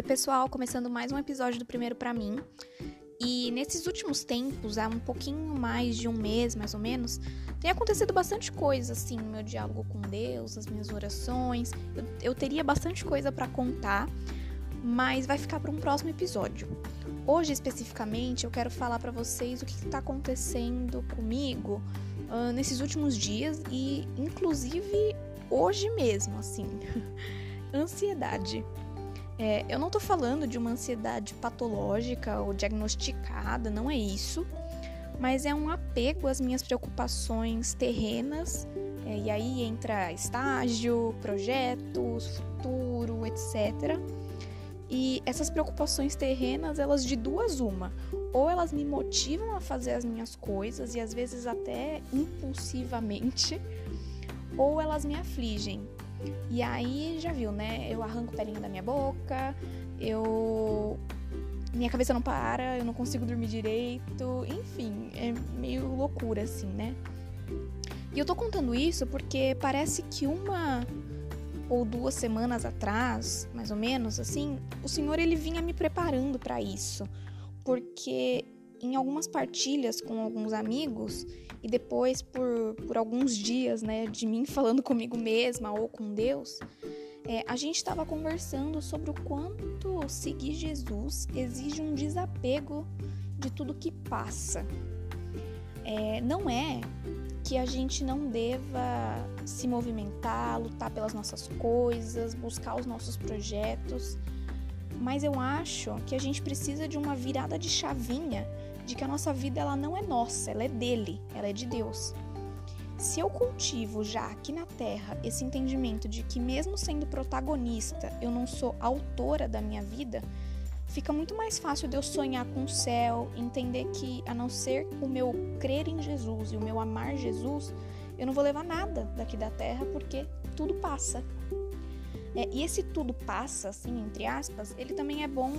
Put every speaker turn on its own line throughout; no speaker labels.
Oi, pessoal, começando mais um episódio do Primeiro para mim. E nesses últimos tempos, há um pouquinho mais de um mês, mais ou menos, tem acontecido bastante coisa, assim, no meu diálogo com Deus, as minhas orações. Eu, eu teria bastante coisa para contar, mas vai ficar para um próximo episódio. Hoje, especificamente, eu quero falar para vocês o que está acontecendo comigo uh, nesses últimos dias e, inclusive, hoje mesmo, assim. Ansiedade. É, eu não tô falando de uma ansiedade patológica ou diagnosticada, não é isso, mas é um apego às minhas preocupações terrenas, é, e aí entra estágio, projetos, futuro, etc. E essas preocupações terrenas, elas de duas uma, ou elas me motivam a fazer as minhas coisas e às vezes até impulsivamente, ou elas me afligem, e aí já viu, né? Eu arranco pelinha da minha boca, eu. Minha cabeça não para, eu não consigo dormir direito, enfim, é meio loucura assim, né? E eu tô contando isso porque parece que uma ou duas semanas atrás, mais ou menos assim, o Senhor ele vinha me preparando para isso. Porque em algumas partilhas com alguns amigos, e depois por, por alguns dias, né, de mim falando comigo mesma ou com Deus, é, a gente estava conversando sobre o quanto seguir Jesus exige um desapego de tudo que passa. É, não é que a gente não deva se movimentar, lutar pelas nossas coisas, buscar os nossos projetos, mas eu acho que a gente precisa de uma virada de chavinha de que a nossa vida ela não é nossa, ela é dele, ela é de Deus. Se eu cultivo já aqui na Terra esse entendimento de que, mesmo sendo protagonista, eu não sou autora da minha vida, fica muito mais fácil de eu sonhar com o céu, entender que, a não ser o meu crer em Jesus e o meu amar Jesus, eu não vou levar nada daqui da Terra porque tudo passa. É, e esse tudo passa, assim, entre aspas, ele também é bom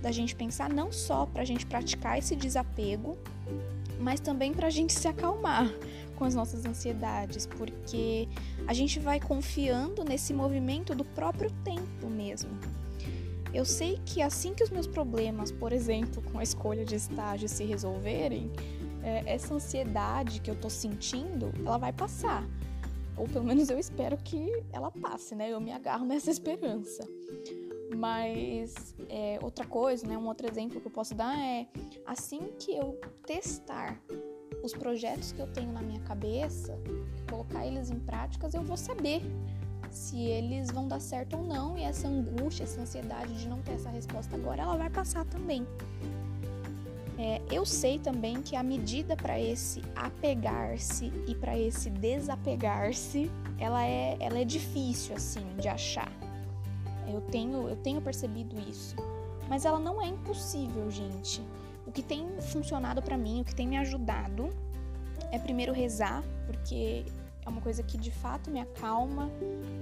da gente pensar não só para a gente praticar esse desapego, mas também para a gente se acalmar com as nossas ansiedades, porque a gente vai confiando nesse movimento do próprio tempo mesmo. Eu sei que assim que os meus problemas, por exemplo, com a escolha de estágio se resolverem, é, essa ansiedade que eu tô sentindo, ela vai passar. Ou pelo menos eu espero que ela passe, né? Eu me agarro nessa esperança. Mas é, outra coisa, né, um outro exemplo que eu posso dar é assim que eu testar os projetos que eu tenho na minha cabeça, colocar eles em práticas, eu vou saber se eles vão dar certo ou não. E essa angústia, essa ansiedade de não ter essa resposta agora, ela vai passar também. É, eu sei também que a medida para esse apegar-se e para esse desapegar-se, ela é, ela é difícil assim de achar. Eu tenho, eu tenho percebido isso. Mas ela não é impossível, gente. O que tem funcionado para mim, o que tem me ajudado é primeiro rezar, porque é uma coisa que de fato me acalma.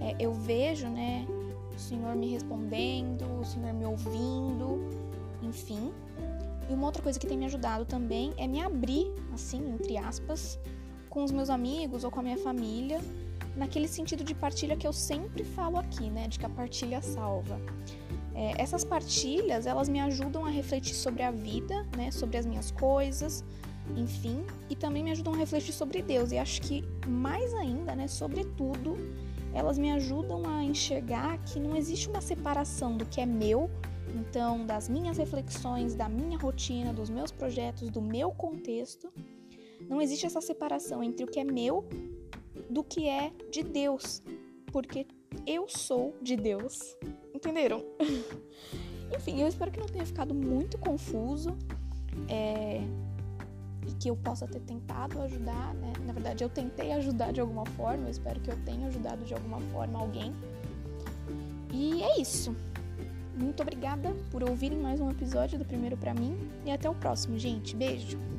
É, eu vejo, né, o Senhor me respondendo, o Senhor me ouvindo, enfim. E uma outra coisa que tem me ajudado também é me abrir, assim, entre aspas, com os meus amigos ou com a minha família naquele sentido de partilha que eu sempre falo aqui, né? De que a partilha salva. É, essas partilhas, elas me ajudam a refletir sobre a vida, né? Sobre as minhas coisas, enfim, e também me ajudam a refletir sobre Deus. E acho que mais ainda, né? Sobretudo, elas me ajudam a enxergar que não existe uma separação do que é meu, então das minhas reflexões, da minha rotina, dos meus projetos, do meu contexto. Não existe essa separação entre o que é meu do que é de Deus, porque eu sou de Deus. Entenderam? Enfim, eu espero que não tenha ficado muito confuso é, e que eu possa ter tentado ajudar, né? Na verdade, eu tentei ajudar de alguma forma, eu espero que eu tenha ajudado de alguma forma alguém. E é isso. Muito obrigada por ouvirem mais um episódio do Primeiro para mim e até o próximo, gente. Beijo.